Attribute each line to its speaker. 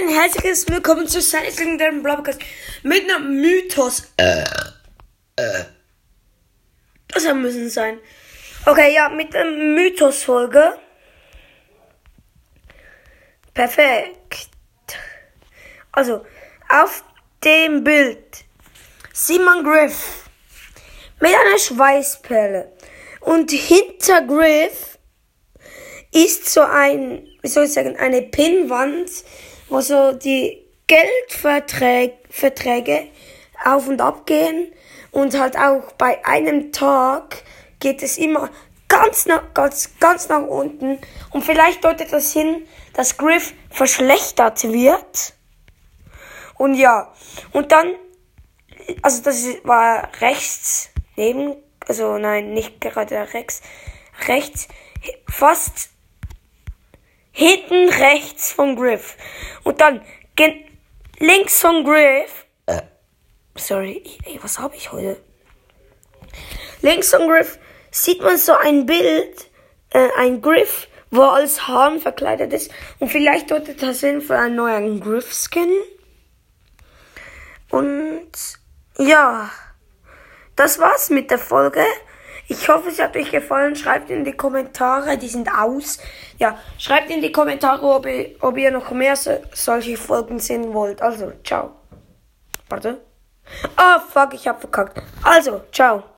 Speaker 1: ein herzliches Willkommen zu seines legendären Blabbercast mit einem Mythos. Äh, äh. Das müssen sein. Okay, ja, mit der Mythos-Folge. Perfekt. Also, auf dem Bild sieht man Griff mit einer Schweißperle. Und hinter Griff ist so ein, wie soll ich sagen, eine Pinnwand, wo so die Geldverträge auf und ab gehen. Und halt auch bei einem Tag geht es immer ganz nach, ganz, ganz nach unten. Und vielleicht deutet das hin, dass Griff verschlechtert wird. Und ja, und dann, also das war rechts neben, also nein, nicht gerade rechts, rechts, fast hinten rechts vom Griff. Und dann links vom Griff. Äh, sorry, ey, was habe ich heute? Links vom Griff sieht man so ein Bild, äh, ein Griff, wo er als Hahn verkleidet ist. Und vielleicht deutet das hin für einen neuen Griff-Skin. Und ja, das war's mit der Folge. Ich hoffe, es hat euch gefallen. Schreibt in die Kommentare, die sind aus. Ja, schreibt in die Kommentare, ob ihr, ob ihr noch mehr so, solche Folgen sehen wollt. Also, ciao. Warte. Ah, oh, fuck, ich hab verkackt. Also, ciao.